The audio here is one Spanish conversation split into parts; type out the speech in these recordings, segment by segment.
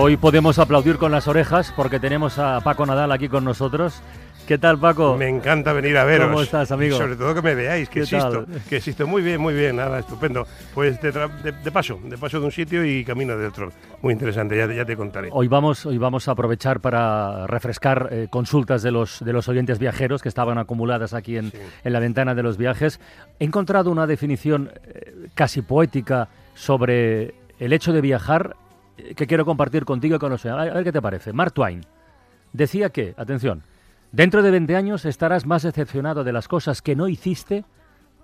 Hoy podemos aplaudir con las orejas porque tenemos a Paco Nadal aquí con nosotros. ¿Qué tal, Paco? Me encanta venir a veros. ¿Cómo estás, amigo? Y sobre todo que me veáis, que ¿Qué existo. tal? Que existo. Muy bien, muy bien, nada, estupendo. Pues de, de- de paso, de paso de un sitio y camino de otro. Muy interesante, ya, ya te contaré. Hoy vamos, hoy vamos a aprovechar para refrescar eh, consultas de los, de los oyentes viajeros que estaban acumuladas aquí en, en la ventana de los viajes. He encontrado una definición eh, casi poética sobre el hecho de viajar que quiero compartir contigo y con los... A ver qué te parece. Mark Twain decía que, atención, dentro de 20 años estarás más decepcionado de las cosas que no hiciste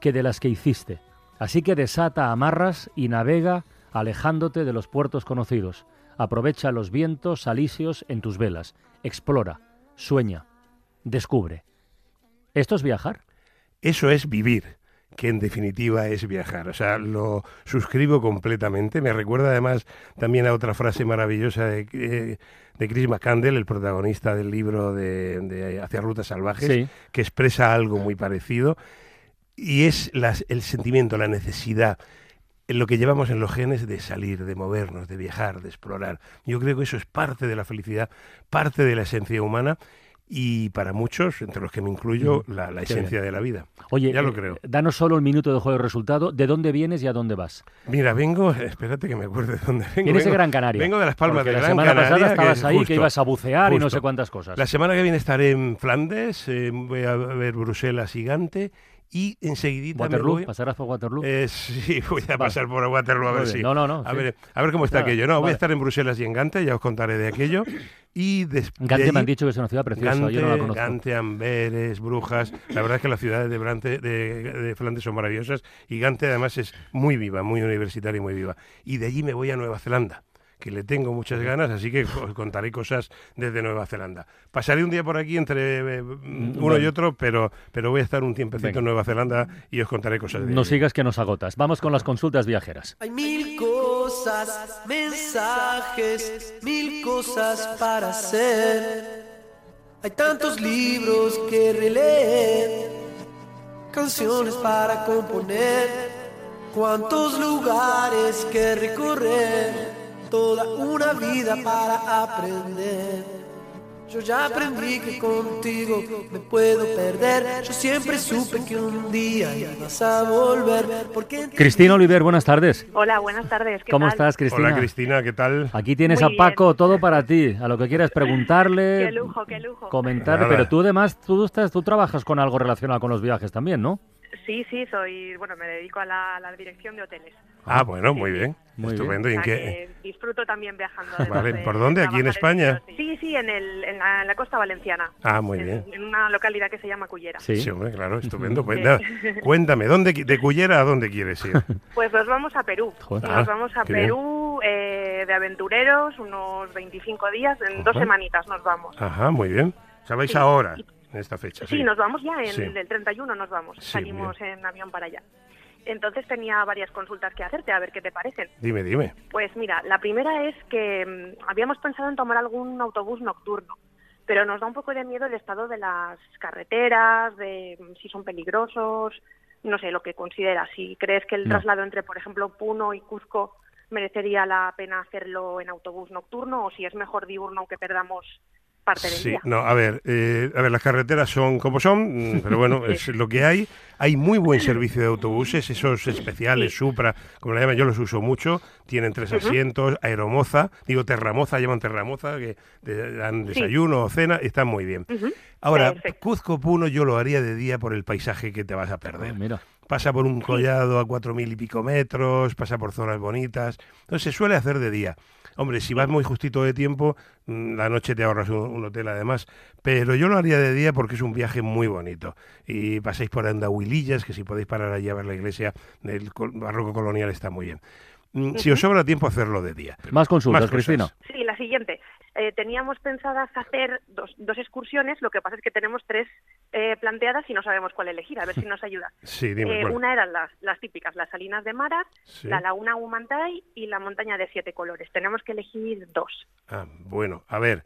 que de las que hiciste. Así que desata amarras y navega alejándote de los puertos conocidos. Aprovecha los vientos alisios en tus velas. Explora, sueña, descubre. ¿Esto es viajar? Eso es vivir, que en definitiva es viajar. O sea, lo suscribo completamente. Me recuerda además también a otra frase maravillosa de, eh, de Chris McCandle, el protagonista del libro de, de Hacia Rutas Salvajes, Sí. que expresa algo muy parecido. Y es las- el sentimiento, la necesidad, lo que llevamos en los genes de salir, de movernos, de viajar, de explorar. Yo creo que eso es parte de la felicidad, parte de la esencia humana y para muchos, entre los que me incluyo, la, la Mm. Qué esencia de la vida. Oye, ya lo eh, creo. danos solo un minuto de juego de resultado. ¿De dónde vienes y a dónde vas? Mira, vengo, espérate que me acuerde de dónde vengo. Vienes de Gran Canaria. Vengo de las Palmas Porque de la Gran semana Canaria. pasada que estabas es ahí, que ibas a bucear y no sé cuántas cosas. La semana que viene estaré en Flandes, eh, voy a ver Bruselas gigante y enseguidita me Waterloo, voy... pasarás por Waterloo. Eh, sí, voy a pasar por Waterloo a ver si... No, no, no, A, sí. ver, a ver cómo está Nada, aquello. No, voy vale. a estar en Bruselas y en Gante, ya os contaré de aquello. Y des- de Gante me han dicho que es una ciudad preciosa, Gante, yo no la conozco. Gante, Amberes, Brujas. La verdad es que las ciudades de, Brante, de, de Flandes son maravillosas y Gante además es muy viva, muy universitaria y muy viva. Y de allí me voy a Nueva Zelanda, que le tengo muchas ganas, así que os contaré cosas desde Nueva Zelanda. Pasaré un día por aquí entre eh, uno y bueno. otro, pero, pero voy a estar un tiempecito Venga. en Nueva Zelanda y os contaré cosas de No sigas que nos agotas. Vamos con las consultas viajeras. Hay mil cosas, mensajes, mil cosas para hacer. Hay tantos libros que releer, canciones para componer, cuántos lugares que recorrer, toda una vida para aprender. Yo ya aprendí que contigo me puedo perder. Yo siempre supe que un día ibas a volver. Porque Cristina Oliver, buenas tardes. Hola, buenas tardes. ¿qué ¿Cómo tal? estás, Cristina? Hola Cristina, ¿qué tal? Aquí tienes Muy a Paco, bien. todo para ti. A lo que quieras preguntarle, Qué lujo, qué lujo. comentarle. Nada. Pero tú además, tú, estás, tú trabajas con algo relacionado con los viajes también, ¿no? Sí, sí, soy, bueno, me dedico a la, a la dirección de hoteles. Ah, bueno, muy bien. Muy Estupendo. O ¿Y en qué? que disfruto también viajando. Vale, de- ¿por de dónde? ¿Aquí en España? Sí, sí, en, el, en, la, en la costa valenciana. Ah, muy en, bien. En una localidad que se llama Cullera. Sí. Sí, hombre, claro, estupendo. Pues Sí. nada, cuéntame, ¿dónde, ¿de Cullera a dónde quieres ir? Pues nos vamos a Perú. Joder. Ah, nos vamos a bien. Perú eh, de aventureros, unos 25 días, en dos Ajá. semanitas nos vamos. Ajá, muy bien. ¿Sabéis Sí. ahora, en esta fecha? Sí, nos vamos ya, en Sí. el 31 nos vamos. Sí, Salimos en avión para allá. Entonces tenía varias consultas que hacerte, a ver qué te parecen. Dime, dime. Pues mira, la primera es que mm, habíamos pensado en tomar algún autobús nocturno, pero nos da un poco de miedo el estado de las carreteras, de mm, si son peligrosos, no sé, lo que consideras. Si crees que el No. traslado entre, por ejemplo, Puno y Cuzco merecería la pena hacerlo en autobús nocturno o si es mejor diurno aunque perdamos parte del Sí, día. no, a ver, eh, a ver, las carreteras son como son, mm, pero bueno, es lo que hay. Hay muy buen servicio de autobuses, esos especiales, Supra, como le llaman, yo los uso mucho. Tienen tres asientos, aeromoza, digo terramoza, llaman terramoza, que te dan desayuno o cena, están muy bien. Ahora, Perfecto. Cuzco Puno yo lo haría de día por el paisaje que te vas a Ah, perder. mira. pasa por un collado a cuatro mil y pico metros, pasa por zonas bonitas. Entonces se suele hacer de día. Hombre, si vas muy justito de tiempo, mm, la noche te ahorras un, un hotel además. Pero yo lo haría de día porque es un viaje muy bonito. Y pasáis por Andahuilillas, que si podéis parar allí a ver la iglesia del barroco colonial está muy bien. Mm, Si os sobra tiempo, hacerlo de día. Más consultas, Más. Cristina. Sí, la siguiente. Eh, teníamos pensadas hacer dos, dos excursiones, lo que pasa es que tenemos tres eh, planteadas y no sabemos cuál elegir, a ver si nos ayuda. Sí, dime. Eh, una eran las, las típicas, las salinas de Maras, Sí. la laguna Humantay y la montaña de siete colores. Tenemos que elegir dos. Ah, bueno, a ver,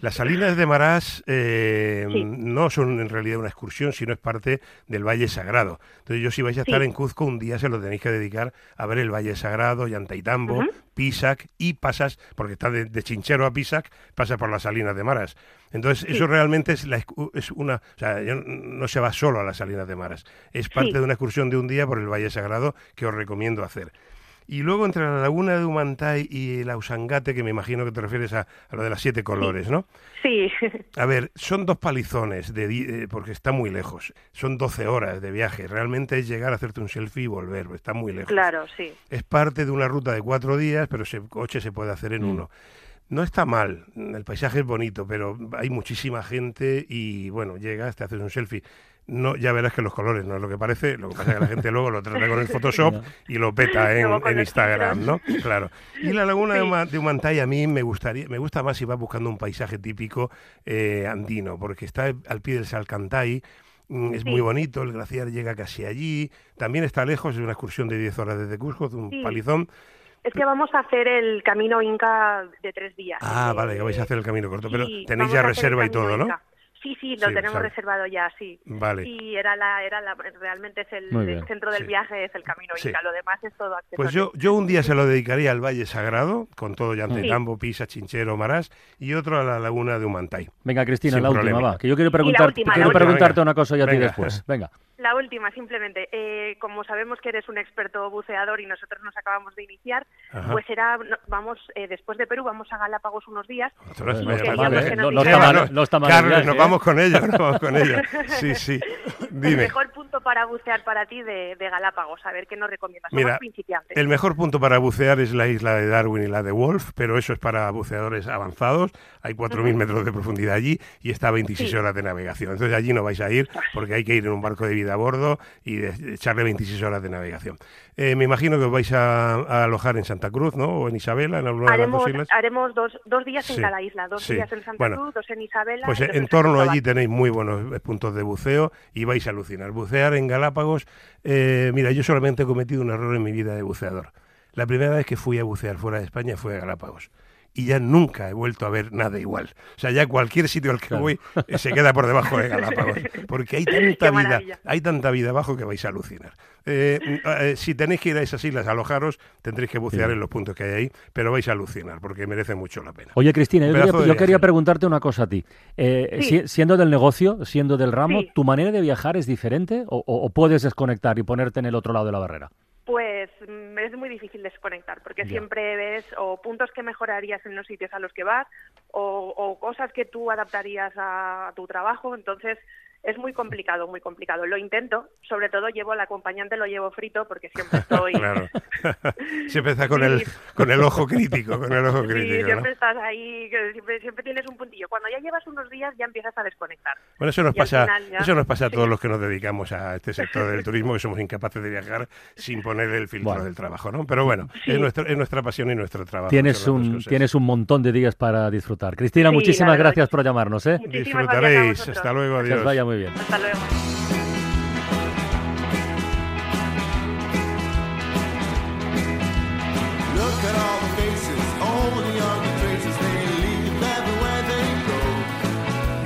las salinas de Marás eh, Sí. no son en realidad una excursión, sino es parte del Valle Sagrado. Entonces, yo si vais a estar Sí. en Cuzco, un día se lo tenéis que dedicar a ver el Valle Sagrado, Yantaitambo, Ujú. Pisac y pasas, porque está de, de Chinchero a Pisac, pasa por las salinas de Maras. Entonces, eso realmente es, la, es una... O sea, yo- no se va solo a las salinas de Maras. Es parte Sí. de una excursión de un día por el Valle Sagrado que os recomiendo hacer. Y luego entre la laguna de Humantay y la Usangate, que me imagino que te refieres a, a lo de las siete colores, ¿no? Sí, A ver, son dos palizones, de eh, porque está muy lejos. Son 12 horas de viaje. Realmente es llegar a hacerte un selfie y volver, está muy lejos. claro, sí. Es parte de una ruta de cuatro días, pero ese coche se puede hacer en Mm. uno. No está mal, el paisaje es bonito, pero hay muchísima gente y bueno, llegas, te haces un selfie. No, ya verás que los colores no es lo que parece, lo que pasa es que la gente luego lo trata con el Photoshop y lo peta en, Instagram, ¿no? Claro. Y la laguna de. Uma- de Humantay a mí me gustaría, me gusta más si vas buscando un paisaje típico eh, andino, porque está al pie del Salcantay, mm, es Sí. muy bonito, el glaciar llega casi allí, también está lejos, es una excursión de 10 horas desde Cusco, es un Sí. palizón. Es que vamos a hacer el camino Inca de tres días. Ah, vale, que vais a hacer el camino corto, pero tenéis ya reserva y todo, ¿no? Inca. Sí, sí, lo Sí, tenemos sabe. reservado ya, sí. Vale. Y era la, era la, realmente es el, centro del Sí. viaje, es el camino Sí. Inca. Lo demás es todo accesorio. Pues yo, yo un día se lo dedicaría al Valle Sagrado, con todo Llantetambo, Pisa, Chinchero, Marás, y otro a la laguna de Humantay. Venga, Cristina, Sin la última, problema. va. Que yo quiero, preguntar, última, la quiero última. preguntarte Venga. una cosa ya a ti después. Venga. La última, simplemente, eh, como sabemos que eres un experto buceador y nosotros nos acabamos de iniciar, Ajá. pues era, no- vamos, eh, después de Perú vamos a Galápagos unos días. Ostras, No ¿eh? No, está mal, el Carlos, nos ¿eh? vamos con ello, nos vamos con ello. Sí, sí. El Dime. mejor punto para bucear para ti de, de Galápagos, a ver qué nos recomiendas. Somos Mira, principiantes. El mejor punto para bucear es la isla de Darwin y la de Wolf, pero eso es para buceadores avanzados. Hay 4.000 metros de profundidad allí y está a 26 Sí. horas de navegación. Entonces allí no vais a ir porque hay que ir en un barco de vida a bordo y de- echarle 26 horas de navegación. Eh, me imagino que os vais a, a alojar en Santa Cruz, ¿no? O en Isabela, en alguna de las Haremos, dos islas. haremos dos, dos días Sí, en cada isla, dos sí. días en Santa Bueno, Cruz, dos en Isabela. Pues en torno allí tenéis muy buenos eh, puntos de buceo y vais a alucinar. Bucear en Galápagos, eh, mira, yo solamente he cometido un error en mi vida de buceador. La primera vez que fui a bucear fuera de España fue a Galápagos. Y ya nunca he vuelto a ver nada igual. O sea, ya cualquier sitio al que Claro. voy eh, se queda por debajo de Galápagos. Porque hay tanta vida, hay tanta vida abajo que vais a alucinar. Eh, eh, si tenéis que ir a esas islas a alojaros, tendréis que bucear Sí. en los puntos que hay ahí, pero vais a alucinar porque merece mucho la pena. Oye, Cristina, yo, quería, yo preguntarte una cosa a ti. Eh, Sí. si- siendo del negocio, siendo del ramo, Sí. ¿tu manera de viajar es diferente o, o- o puedes desconectar y ponerte en el otro lado de la barrera? Pues mm, es muy difícil desconectar, porque Ya. siempre ves o puntos que mejorarías en los sitios a los que vas, o, o cosas que tú adaptarías a, a tu trabajo, entonces es muy complicado, muy complicado. Lo intento, sobre todo llevo al acompañante, lo llevo frito, porque siempre estoy... Claro. siempre está con el, con el ojo crítico, con el ojo Sí, crítico, ¿no? siempre estás ahí, siempre, siempre tienes un puntillo. Cuando ya llevas unos días ya empiezas a desconectar. Bueno, eso nos Y pasa, ya- eso nos pasa a todos los que nos dedicamos a este sector del turismo, que somos incapaces de viajar sin poner el filtro Bueno. del trabajo, ¿no? Pero bueno, Sí. es, nuestra, es nuestra pasión y nuestro trabajo. Tienes un, tienes un montón de días para disfrutar. Cristina, Sí, muchísimas gracias por llamarnos. ¿eh? Muchísimas Disfrutaréis. Hasta luego, Que adiós. Muy bien. Hasta luego. Look at all the faces, all the young traces, they leave everywhere they go.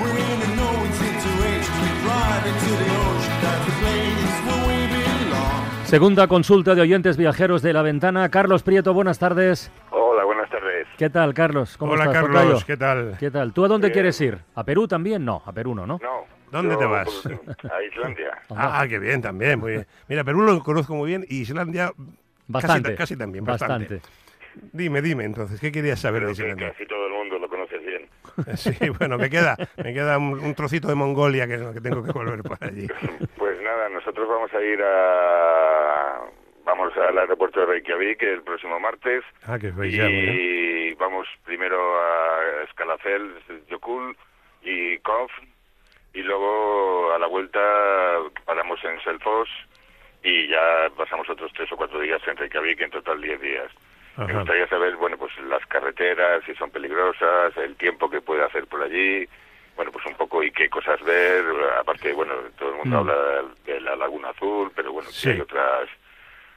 We're in a no-win situation, we drive into the ocean, that's the place where we belong. Segunda consulta de oyentes viajeros de la ventana. Carlos Prieto, buenas tardes. Hola, buenas tardes. ¿Qué tal, Carlos? ¿Cómo Hola, estás, Carlos, tocayo? ¿qué tal? ¿Qué tal? ¿Tú a dónde Bien. quieres ir? ¿A Perú también? No, a Perú no, ¿no? No. ¿Dónde yo, te vas? pues, A Islandia. Ah, qué bien, también, muy bien. Mira, Perú lo conozco muy bien y Islandia Bastante. casi, casi también, bastante. Bastante. Dime, dime, entonces, ¿qué querías saber Creo de que Islandia? casi todo el mundo lo conoce bien. Sí, bueno, me queda, me queda un, un trocito de Mongolia que, que tengo que volver por allí. Pues nada, nosotros vamos a ir a... Vamos al aeropuerto de Reykjavik el próximo martes Ah, que bien. y vamos primero a Scalafel, Jokul y Kof y luego a la vuelta paramos en Selfos y ya pasamos otros tres o cuatro días en Reykjavik, en total diez días. Me Ajá. gustaría saber, bueno, pues las carreteras, si son peligrosas, el tiempo que puede hacer por allí, bueno, pues un poco y qué cosas ver, aparte, bueno, todo el mundo Mm. habla de la Laguna Azul, pero bueno, Sí. hay otras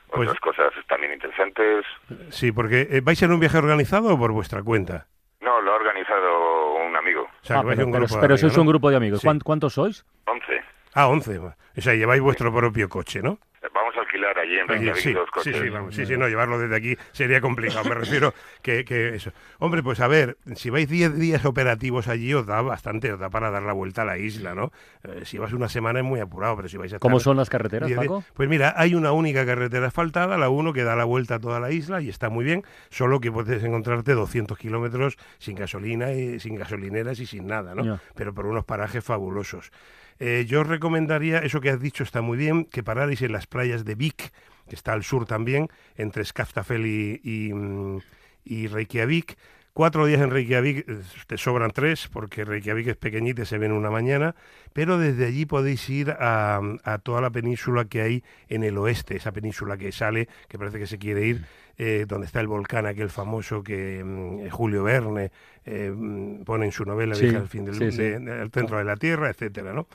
Pues- otras cosas también interesantes. Sí, porque eh, ¿vais en un viaje organizado o por vuestra cuenta? No, lo ha organizado amigo, O sea, Ah, pero, un pero- grupo de pero amigos, sois ¿no? un grupo de amigos. Sí. ¿Cuán- ¿Cuántos sois? 11. Ah, 11. O sea, lleváis vuestro propio coche, ¿no? Allí en Reykjavik sí, dos sí, coches. sí, vamos, sí, sí, no, llevarlo desde aquí sería complicado, me refiero que, que eso. Hombre, pues a ver, si vais 10 días operativos allí os da bastante, os da para dar la vuelta a la isla, ¿no? Eh, si vas una semana es muy apurado, pero si vais a ¿Cómo son las carreteras, 10 días- Paco? Pues mira, hay una única carretera asfaltada, la 1 que da la vuelta a toda la isla y está muy bien, solo que puedes encontrarte 200 kilómetros sin gasolina, y, sin gasolineras y sin nada, ¿no? Pero por unos parajes fabulosos. Eh, yo os recomendaría, eso que has dicho está muy bien, que pararais en las playas de Vik, que está al sur también, entre Skaftafell y, y, mm, y Reykjavik. Cuatro días en Reykjavik, eh, te sobran tres, porque Reykjavik es pequeñita y se ve en una mañana, pero desde allí podéis ir a, a toda la península que hay en el oeste, esa península que sale, que parece que se quiere ir, eh, donde está el volcán aquel famoso que mm, Julio Verne eh, mm, pone en su novela Sí, Viaje al fin del sí, sí. de- del centro de la Tierra, etcétera, ¿no?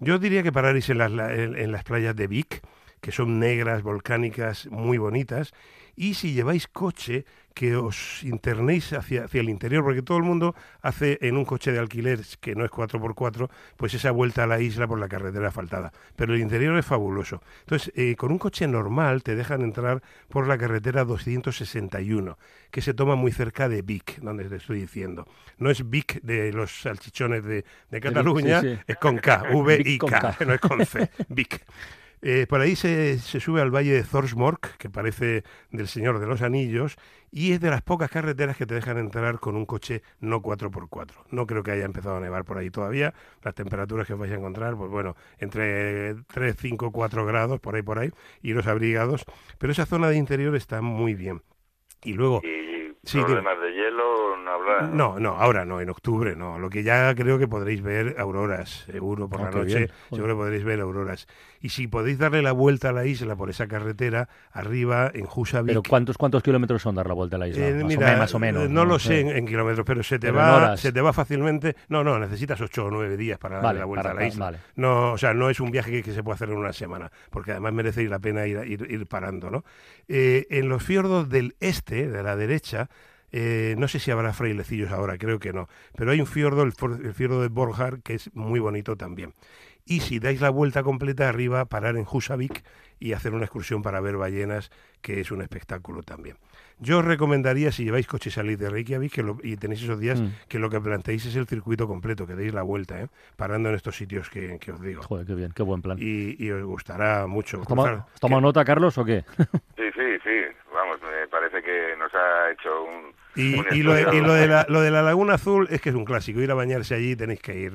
Yo diría que pararéis en las, la- en, en las playas de Vic, que son negras, volcánicas, muy bonitas, y si lleváis coche, que os internéis hacia, hacia el interior, porque todo el mundo hace en un coche de alquiler que no es 4x4, pues esa vuelta a la isla por la carretera asfaltada. Pero el interior es fabuloso. Entonces, eh, con un coche normal te dejan entrar por la carretera 261, que se toma muy cerca de Vic, donde te estoy diciendo. No es Vic de los salchichones de, de Cataluña, sí, sí. es con K, V Vic I con K, K. no es con C, Vic. Eh, por ahí se, se sube al valle de Thorsmork, que parece del Señor de los Anillos, y es de las pocas carreteras que te dejan entrar con un coche no 4x4. No creo que haya empezado a nevar por ahí todavía. Las temperaturas que vais a encontrar, pues bueno, entre 3, 5, 4 grados, por ahí, por ahí, y los abrigados. Pero esa zona de interior está muy bien. Y luego... Sí, problemas de hielo, no habrá. No, no, ahora no, en octubre no. Lo que ya creo que podréis ver auroras, seguro, por Ah, la noche, bien. Seguro podréis ver auroras. Y si podéis darle la vuelta a la isla por esa carretera, arriba en Husavik. ¿Pero cuántos, cuántos kilómetros son dar la vuelta a la isla? eh, más, o mira, me- más o menos. eh, no, lo sé en, en kilómetros, pero se te Pero va, se te va fácilmente. No, no, necesitas ocho o nueve días para darle Vale, la vuelta para- a la isla. vale. No, o sea, no es un viaje que, que se puede hacer en una semana, porque además merece la pena ir, ir, ir parando, ¿no? Eh, en los fiordos del este, de la derecha, eh, no sé si habrá frailecillos ahora, creo que no, pero hay un fiordo, el, for- el fiordo de Borjar, que es muy bonito también. Y si dais la vuelta completa arriba, parar en Husavik y hacer una excursión para ver ballenas, que es un espectáculo también. Yo os recomendaría, si lleváis coche y salís de Reykjavik que lo- y tenéis esos días, Mm. que lo que planteéis es el circuito completo, que deis la vuelta, ¿eh? parando en estos sitios que, que os digo. Joder, qué bien, qué buen plan. Y, y os gustará mucho. ¿Has tomado, cruzar- has tomado nota, Carlos, o qué? Sí. Parece que nos ha hecho un. Y, un y lo, de, estudio. y lo de la, lo de la Laguna Azul es que es un clásico. Ir a bañarse allí tenéis que ir.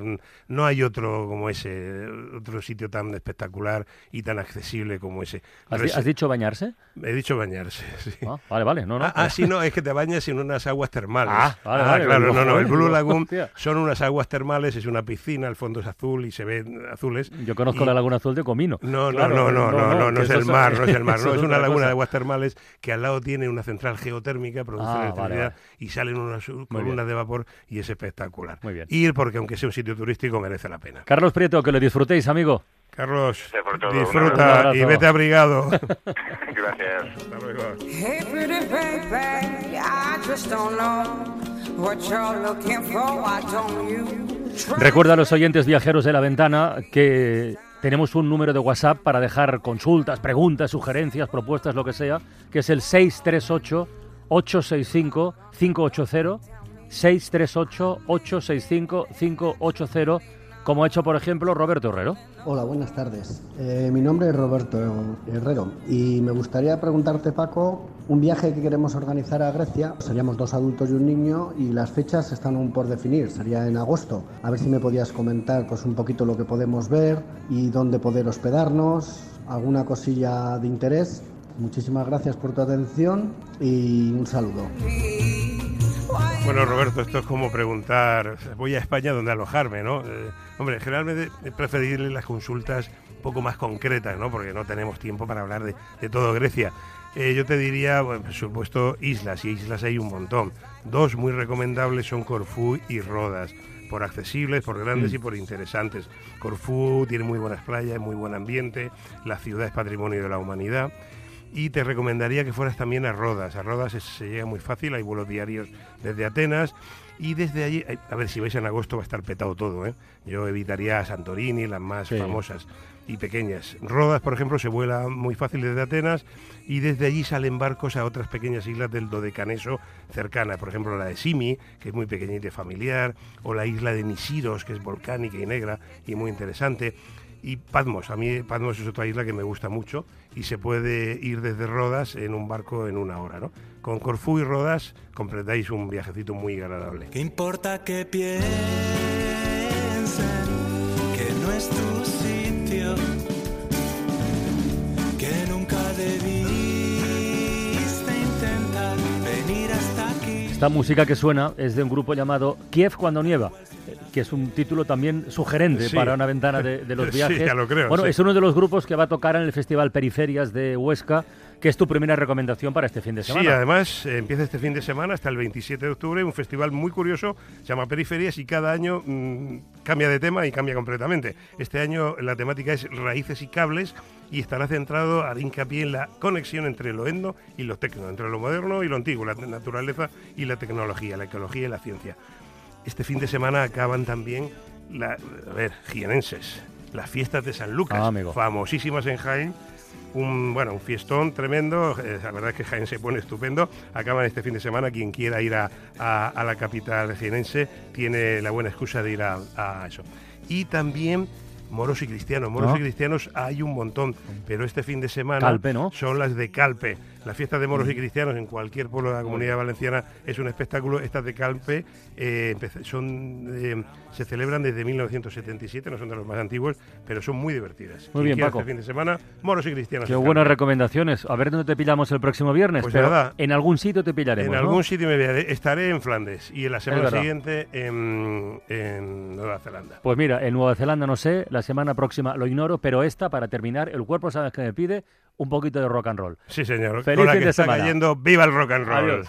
No hay otro como ese, otro sitio tan espectacular y tan accesible como ese. ¿Has, di- Res- has dicho bañarse? He dicho bañarse, sí. Ah, vale, vale. No, no. Ah, ah, sí, no, es que te bañas en unas aguas termales. Ah, vale, vale, claro, no, no, el Blue Lagoon son unas aguas termales, es una piscina, el fondo es azul y se ven azules. Yo conozco Y- la Laguna Azul de Comino. No, Claro, no, no, no, no, no, no, es el mar, no es el mar, no, es una laguna cosa. de aguas termales que al lado tiene una central geotérmica, produce Ah, electricidad vale, y salen unas columnas de vapor y es espectacular. Muy bien. Ir porque aunque sea un sitio turístico merece la pena. Carlos Prieto, que lo disfrutéis, amigo. Carlos, todo, disfruta y vete abrigado. Gracias. Hasta luego. Recuerda a los oyentes viajeros de la ventana que tenemos un número de WhatsApp para dejar consultas, preguntas, sugerencias, propuestas, lo que sea, que es el 638 865 580 638 865 580 como ha hecho, por ejemplo, Roberto Herrero. Hola, buenas tardes. Eh, mi nombre es Roberto Herrero y me gustaría preguntarte, Paco, un viaje que queremos organizar a Grecia. Seríamos dos adultos y un niño y las fechas están aún por definir. Sería en agosto. A ver si me podías comentar pues, un poquito lo que podemos ver y dónde poder hospedarnos, alguna cosilla de interés. Muchísimas gracias por tu atención y un saludo. Bueno, Roberto, esto es como preguntar, voy a España donde alojarme, ¿no? Eh, hombre, generalmente es preferible las consultas un poco más concretas, ¿no? Porque no tenemos tiempo para hablar de, de todo Grecia. Eh, yo te diría, bueno, por supuesto, islas, y islas hay un montón. Dos muy recomendables son Corfú y Rodas, por accesibles, por grandes Mm. y por interesantes. Corfú tiene muy buenas playas, muy buen ambiente, la ciudad es patrimonio de la humanidad. Y te recomendaría que fueras también a Rodas. A Rodas es- se llega muy fácil, hay vuelos diarios desde Atenas. Y desde allí, eh, a ver, si vais en agosto va a estar petado todo, ¿eh? Yo evitaría a Santorini, las más Sí. famosas y pequeñas. Rodas, por ejemplo, se vuela muy fácil desde Atenas y desde allí salen barcos a otras pequeñas islas del Dodecaneso cercanas, por ejemplo la de Simi, que es muy pequeñita y familiar, o la isla de Nisiros, que es volcánica y negra y muy interesante. Y Patmos, a mí Patmos es otra isla que me gusta mucho y se puede ir desde Rodas en un barco en una hora, ¿no? Con Corfú y Rodas completáis un viajecito muy agradable. ¿Qué importa que piensen que no es tu sitio? Que nunca debiste intentar venir hasta aquí. Esta música que suena es de un grupo llamado Kiev cuando nieva, que es un título también sugerente Sí. para una ventana de, de los Sí, viajes. ya lo creo, bueno, sí. es uno de los grupos que va a tocar en el Festival Periferias de Huesca, que es tu primera recomendación para este fin de semana. Sí, además eh, empieza este fin de semana hasta el 27 de octubre, un festival muy curioso, se llama Periferias y cada año mm, cambia de tema y cambia completamente. Este año la temática es raíces y cables y estará centrado a hincapié en la conexión entre lo endo y lo tecno, entre lo moderno y lo antiguo, la naturaleza y la tecnología, la ecología y la ciencia. Este fin de semana acaban también, la, a ver, jienenses, las fiestas de San Lucas, Ah, famosísimas en Jaén, un bueno un fiestón tremendo eh, la verdad es que Jaén se pone estupendo. Acaban este fin de semana quien quiera ir a, a- a la capital jienense tiene la buena excusa de ir a, a eso. Y también moros y cristianos. Moros Ah. y cristianos hay un montón pero este fin de semana Calpe, ¿no? son las de Calpe la fiesta de moros y cristianos en cualquier pueblo de la comunidad valenciana es un espectáculo estas de Calpe eh, son eh, se celebran desde 1977 no son de los más antiguos pero son muy divertidas Muy bien, Paco. este fin de semana moros y cristianos Qué en buenas Calpe. recomendaciones. A ver dónde te pillamos el próximo viernes. Pues pero nada. en algún sitio te pillaremos. En ¿no? algún sitio me veré. Estaré en Flandes y en la semana siguiente en, en Nueva Zelanda. Pues mira, en Nueva Zelanda no sé, la semana próxima lo ignoro, pero esta, para terminar, el cuerpo sabes que me pide un poquito de rock and roll. Sí, señor. Feliz Con la fin que de está semana. cayendo, ¡viva el rock and roll! Adiós.